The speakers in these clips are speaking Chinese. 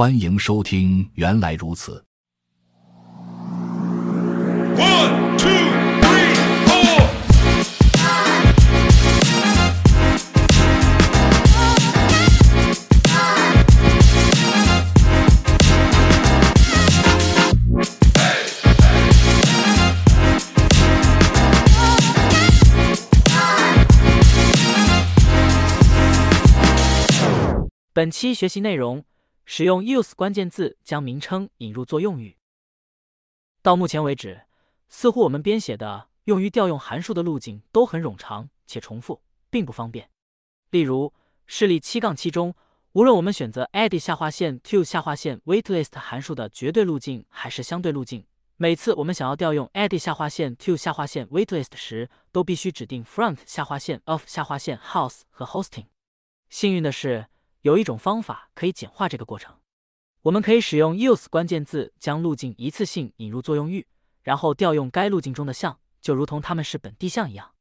欢迎收听《原来如此》。本期学习内容。使用 use 关键字将名称引入作用语。到目前为止，似乎我们编写的用于调用函数的路径都很冗长且重复，并不方便。例如，示例七杠七中，无论我们选择 add 下划线 to 下划线 waitlist 函数的绝对路径还是相对路径，每次我们想要调用 add 下划线 to 下划线 waitlist 时，都必须指定 front 下划线 of 下划线 house 和 hosting。幸运的是，有一种方法可以简化这个过程。我们可以使用 use 关键字将路径一次性引入作用域，然后调用该路径中的项，就如同它们是本地项一样。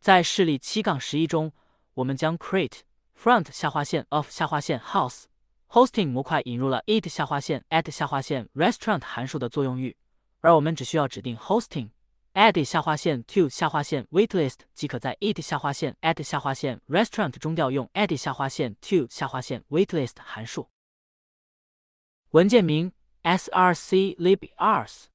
在示例七杠十一中，我们将 create front 下划线 of 下划线 house hosting 模块引入了 it 下划线 at 下划线 restaurant 函数的作用域，而我们只需要指定 hosting。add 下划线 to 下划线 waitlist 即可在 it 下划线 at 下划线 restaurant 中调用 add 下划线 to 下划线 waitlist 函数。文件名 src librs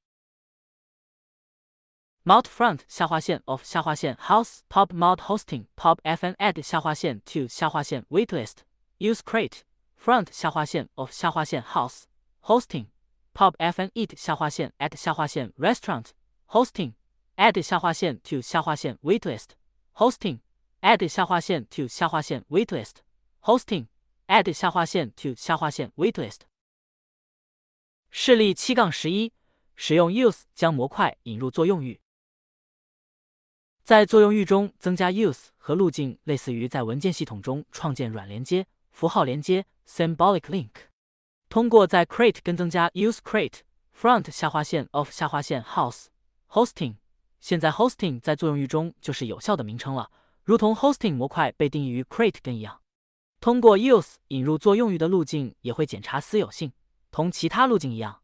mount front 下划线 of 下划线 house pop mount hosting pop fn add 下划线 to 下划线 waitlist use crate front 下划线 of 下划线 house hosting pop fn it 下划线 at 下划线 restaurant hosting add 下划线 to 下划线 waitlist hosting add 下划线 to 下划线 waitlist hosting add 下划线 to 下划线 waitlist。示例七杠十一，使用 use 将模块引入作用域。在作用域中增加 use 和路径，类似于在文件系统中创建软连接、符号连接 （symbolic link）。通过在 create 跟增加 use create front 下划线 of 下划线 house hosting。现在 hosting 在作用域中就是有效的名称了，如同 hosting 模块被定义于 crate 根一样。通过 use 引入作用域的路径也会检查私有性，同其他路径一样。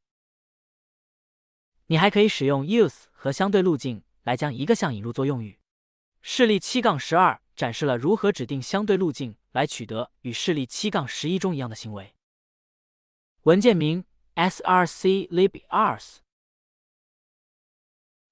你还可以使用 use 和相对路径来将一个项引入作用域。示例七杠十二展示了如何指定相对路径来取得与示例七杠十一中一样的行为。文件名 src librs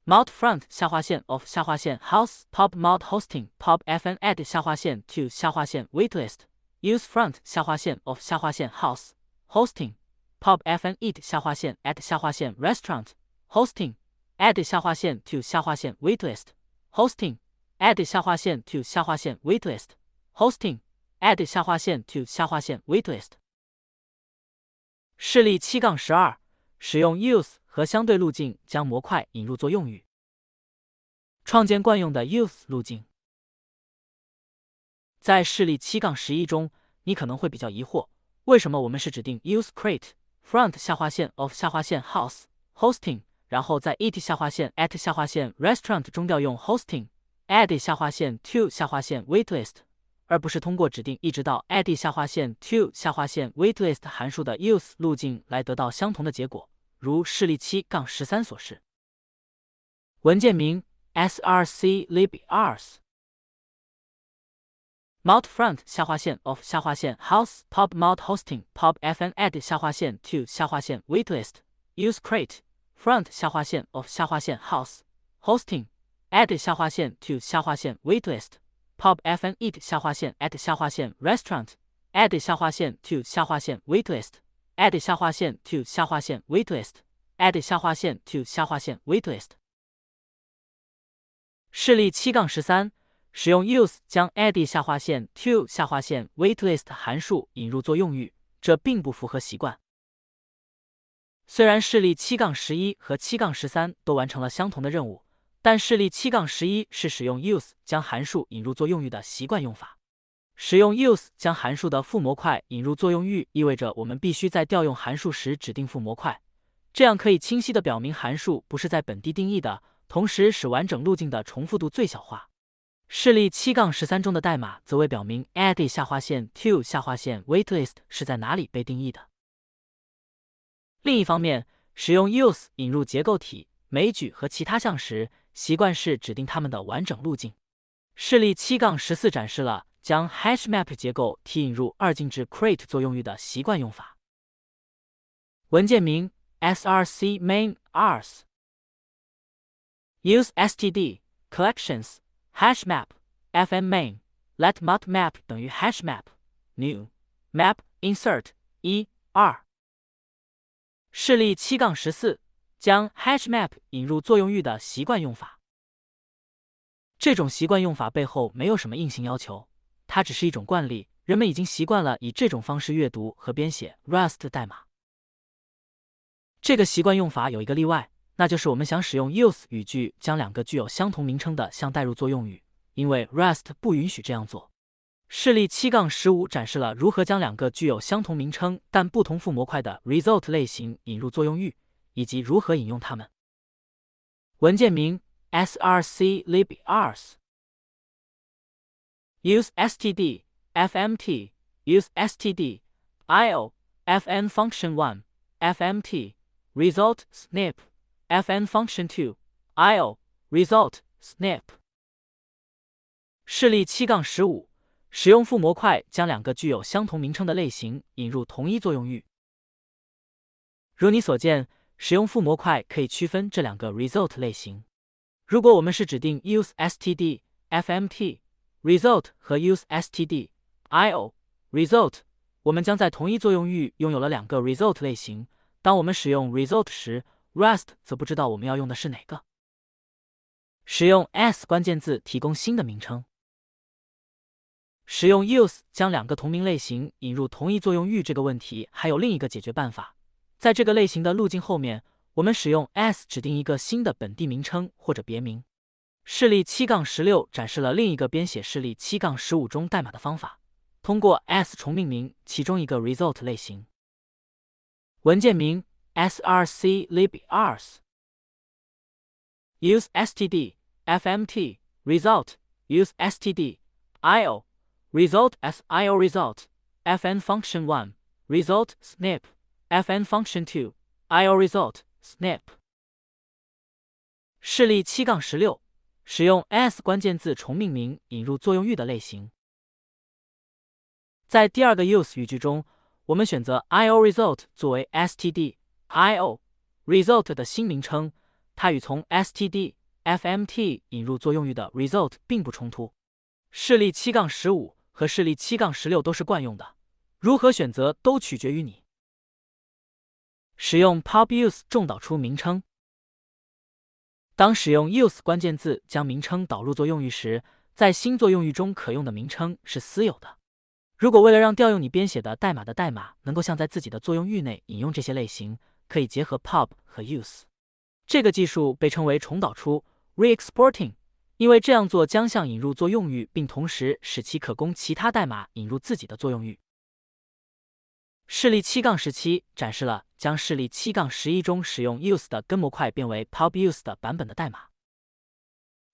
mount front 下划线 of 下划线 house pop mount hosting pop fn add 下划线 to 下划线 waitlist use front 下划线 of 下划线 house hosting pop fn it 下划线 at 下划线 restaurant hosting add 下划线 to 下划线 waitlist hosting add 下划线 to 下划线 waitlist hosting add 下划线 to 下划线 waitlist。示例七杠十二，使用 use 和相对路径将模块引入作用域。创建惯用的 use 路径。在示例七杠十一中，你可能会比较疑惑，为什么我们是指定 use crate front 下划线 of 下划线 house hosting，然后在 it 下划线 at 下划线 restaurant 中调用 hosting add 下划线 to 下划线 waitlist，而不是通过指定一直到 add 下划线 to 下划线 waitlist 函数的 use 路径来得到相同的结果，如示例七杠十三所示。文件名 src librs mount front 下划线 of 下划线 house pop mount hosting pop fn add 下划线 to 下划线 waitlist use crate front 下划线 of 下划线 house hosting add 下划线 to 下划线 waitlist pop fn it 下划线 at 下划线 restaurant add 下划线 to 下划线 waitlist add 下划线 to 下划线 waitlist add 下划线 to 下划线 waitlist。示例七杠十三，使用 use 将 add 下划线 to 下划线 waitlist 函数引入作用域，这并不符合习惯。虽然示例七杠十一和七杠十三都完成了相同的任务，但示例七杠十一是使用 use 将函数引入作用域的习惯用法。使用 use 将函数的父模块引入作用域，意味着我们必须在调用函数时指定父模块，这样可以清晰的表明函数不是在本地定义的。同时使完整路径的重复度最小化。示例七杠十三中的代码则为表明 add 下划线 to 下划线 waitlist 是在哪里被定义的。另一方面，使用 use 引入结构体、枚举和其他项时，习惯是指定它们的完整路径。示例七杠十四展示了将 HashMap 结构提引入二进制 create 作用域的习惯用法。文件名 src main.rs use std collections hashmap fn main let mut map 等于 hashmap new map insert 一二。示例七杠十四将 hashmap 引入作用域的习惯用法。这种习惯用法背后没有什么硬性要求，它只是一种惯例，人们已经习惯了以这种方式阅读和编写 Rust 代码。这个习惯用法有一个例外，那就是我们想使用 use 语句将两个具有相同名称的项代入作用语，因为 Rust 不允许这样做。示例七杠十五展示了如何将两个具有相同名称但不同副模块的 result 类型引入作用域，以及如何引用它们。文件名。src lib ars use std fmt use std io fn function 1 fmt result snip fn function 2 io result snip 示例七杠十五，使用副模块将两个具有相同名称的类型引入同一作用域。如你所见，使用副模块可以区分这两个 result 类型。如果我们是指定 use std fmt Result 和 use std io result，我们将在同一作用域拥有了两个 result 类型。当我们使用 result 时，Rust 则不知道我们要用的是哪个。使用 s 关键字提供新的名称。使用 use 将两个同名类型引入同一作用域这个问题还有另一个解决办法，在这个类型的路径后面。我们使用 s 指定一个新的本地名称或者别名。示例七杠十六展示了另一个编写示例七杠十五中代码的方法，通过 s 重命名其中一个 result 类型。文件名 src lib ars use std fmt result use std io result as io result fn function one result snip fn function two io result Snap。示例七杠十六， 使用 s 关键字重命名引入作用域的类型。在第二个 use 语句中，我们选择 io_result 作为 std io_result 的新名称，它与从 std fmt 引入作用域的 result 并不冲突。示例七杠十五和示例七杠十六都是惯用的，如何选择都取决于你。使用 pop use 重导出名称。当使用 use 关键字将名称导入作用域时，在新作用域中可用的名称是私有的。如果为了让调用你编写的代码的代码能够像在自己的作用域内引用这些类型，可以结合 pub 和 use。这个技术被称为重导出 （re-exporting），因为这样做将像引入作用域，并同时使其可供其他代码引入自己的作用域。示例七杠十七展示了将示例七杠十一中使用 use 的根模块变为 pop use 的版本的代码。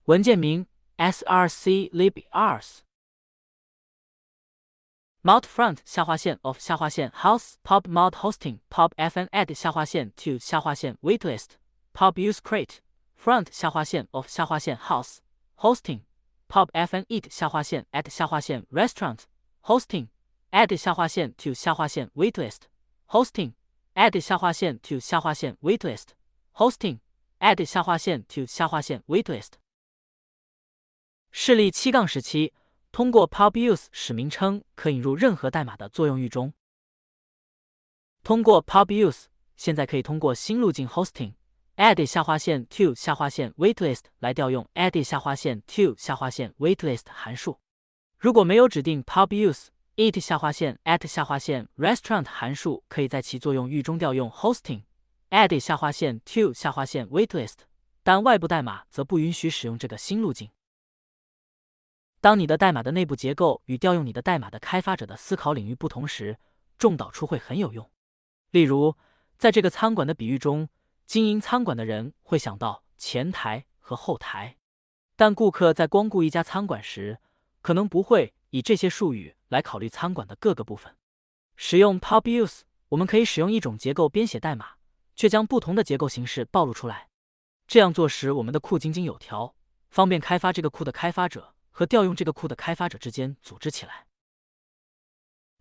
文件名 src lib ars mount front 下划线 of 下划线 house pop mount hosting pop fn add 下划线 to 下划线 waitlist pop use crate front 下划线 of 下划线 house hosting pop fn eat 下划线 at 下划线 restaurant hosting add 下划线 to 下划线 waitlist hosting add 下划线 to 下划线 waitlist hosting add 下划线 to 下划线 waitlist。示例七杠十七，通过 pub use 使名称可引入任何代码的作用域中。通过 pub use，现在可以通过新路径 hosting add 下划线 to 下划线 waitlist 来调用 add 下划线 to 下划线 waitlist 函数。如果没有指定 pub use eat 下划线 at 下划线 restaurant 函数可以在其作用域中调用 hosting add 下划线 to 下划线 waitlist，但外部代码则不允许使用这个新路径。当你的代码的内部结构与调用你的代码的开发者的思考领域不同时，重导出会很有用。例如，在这个餐馆的比喻中，经营餐馆的人会想到前台和后台。但顾客在光顾一家餐馆时，可能不会以这些术语来考虑餐馆的各个部分。使用 pub use，我们可以使用一种结构编写代码，却将不同的结构形式暴露出来。这样做时，我们的库井井有条，方便开发这个库的开发者和调用这个库的开发者之间组织起来。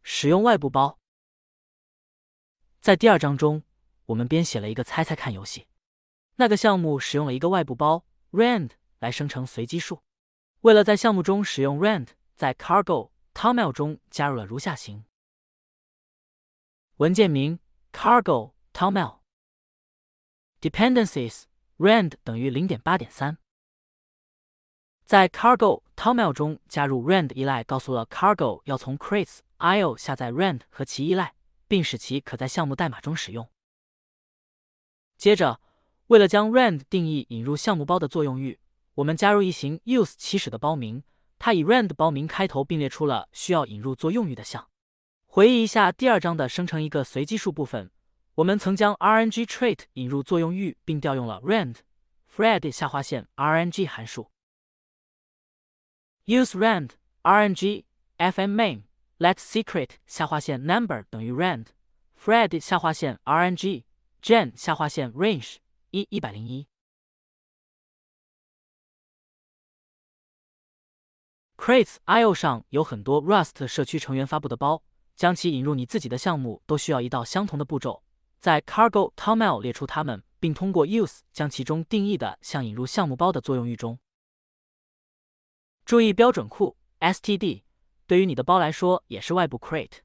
使用外部包，在第二章中，我们编写了一个猜猜看游戏。那个项目使用了一个外部包 rand 来生成随机数。为了在项目中使用 rand，在 cargo toml 中加入了如下行文件名 cargo toml dependencies rand 等于零点八点三。在 cargo toml 中加入 rand 依赖，告诉了 cargo 要从 crates io 下载 rand 和其依赖，并使其可在项目代码中使用。接着，为了将 rand 定义引入项目包的作用域，我们加入一行 use 起始的包名，它以 rand 包名开头，并列出了需要引入作用域的项。回忆一下第二章的生成一个随机数部分，我们曾将 rng trait 引入作用域，并调用了 rand fred 下划线 rng 函数。use rand rng fm main let secret 下划线 number 等于 rand fred 下划线 rng gen 下划线 range 一一百零一。Crates IO 上有很多 Rust 社区成员发布的包，将其引入你自己的项目都需要一道相同的步骤。在 Cargo Toml 列出它们，并通过 Use 将其中定义的像引入项目包的作用域中。注意标准库 std 对于你的包来说也是外部 crate，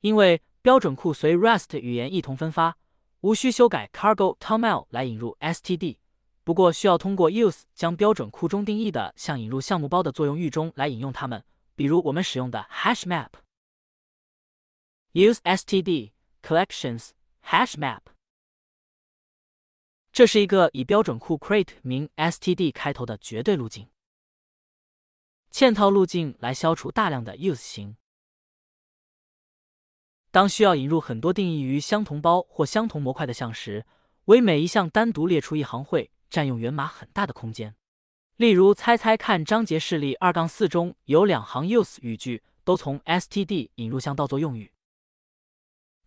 因为标准库随 Rust 语言一同分发，无需修改 Cargo Toml 来引入 std。不过需要通过 use 将标准库中定义的项引入项目包的作用域中来引用它们，比如我们使用的 HashMap。use std collections HashMap。这是一个以标准库 crate 名 std 开头的绝对路径。嵌套路径来消除大量的 use 型。当需要引入很多定义于相同包或相同模块的项时，为每一项单独列出一行会。占用源码很大的空间。例如，猜猜看章节示例二杠四中有两行 use 语句都从 std 引入项到作用语。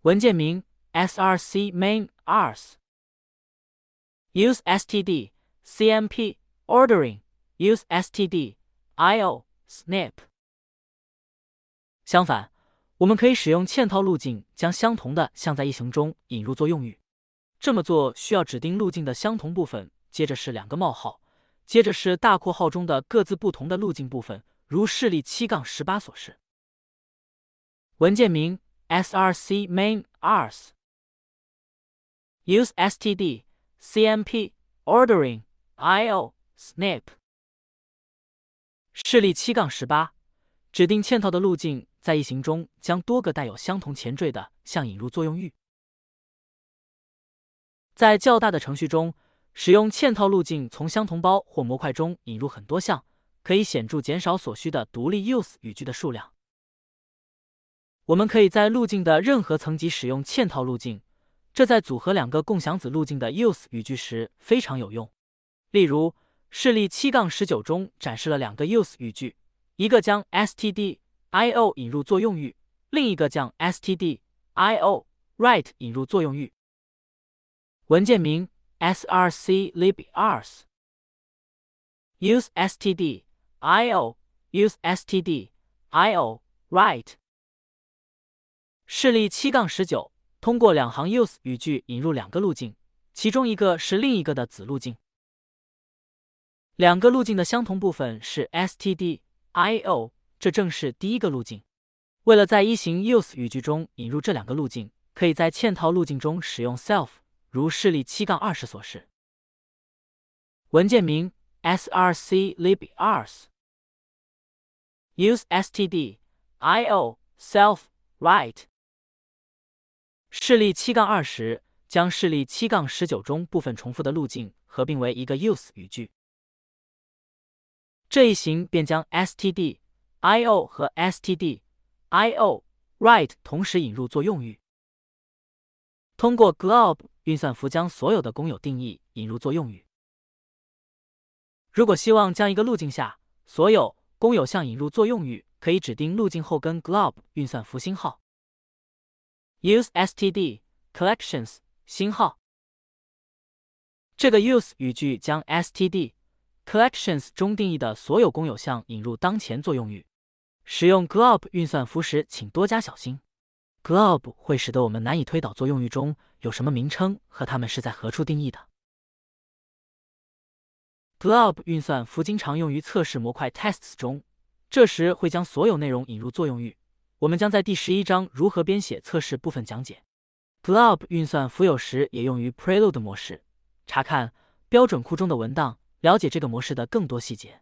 文件名 src main ars use std cmp ordering use std io snip。相反，我们可以使用嵌套路径，将相同的项在一行中引入作用语。这么做需要指定路径的相同部分。接着是两个冒号，接着是大括号中的各自不同的路径部分，如示例七杠十八所示。文件名 src main ars use std cmp ordering io snip。示例七杠十八，指定嵌套的路径，在一行中将多个带有相同前缀的项引入作用域。在较大的程序中。使用嵌套路径从相同包或模块中引入很多项，可以显著减少所需的独立 use 语句的数量。我们可以在路径的任何层级使用嵌套路径，这在组合两个共享子路径的 use 语句时非常有用。例如，示例七杠十九中展示了两个 use 语句，一个将 std io 引入作用域，另一个将 std io write 引入作用域。文件名。Src lib ars use std io use std io write 示例七杠十九，通过两行 use 语句引入两个路径，其中一个是另一个的子路径。两个路径的相同部分是 std io，这正是第一个路径。为了在一行 use 语句中引入这两个路径，可以在嵌套路径中使用 self。如示例七杠二十所示，文件名 src lib ars use std io self write 示例七杠二十将示例七杠十九中部分重复的路径合并为一个 use 语句，这一行便将 std io 和 std io write 同时引入作用域，通过 glob。运算符将所有的公有定义引入作用语。如果希望将一个路径下所有公有项引入作用域，可以指定路径后跟 glob 运算符星号。use std collections 星号。这个 use 语句将 std collections 中定义的所有公有项引入当前作用域。使用 glob 运算符时，请多加小心。Glob 会使得我们难以推导作用域中有什么名称和它们是在何处定义的。glob 运算符经常用于测试模块 tests 中，这时会将所有内容引入作用域。我们将在第十一章如何编写测试部分讲解。glob 运算符有时也用于 prelude 模式。查看标准库中的文档，了解这个模式的更多细节。